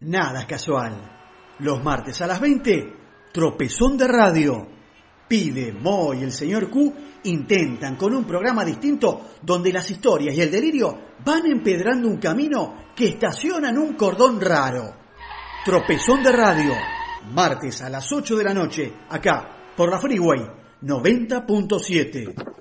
Nada es casual. Los martes a las 20, tropezón de radio. Pide, Mo y el señor Q intentan con un programa distinto donde las historias y el delirio van empedrando un camino que estaciona en un cordón raro. Tropezón de radio. Martes a las 8 de la noche, acá, por la Freeway 90.7.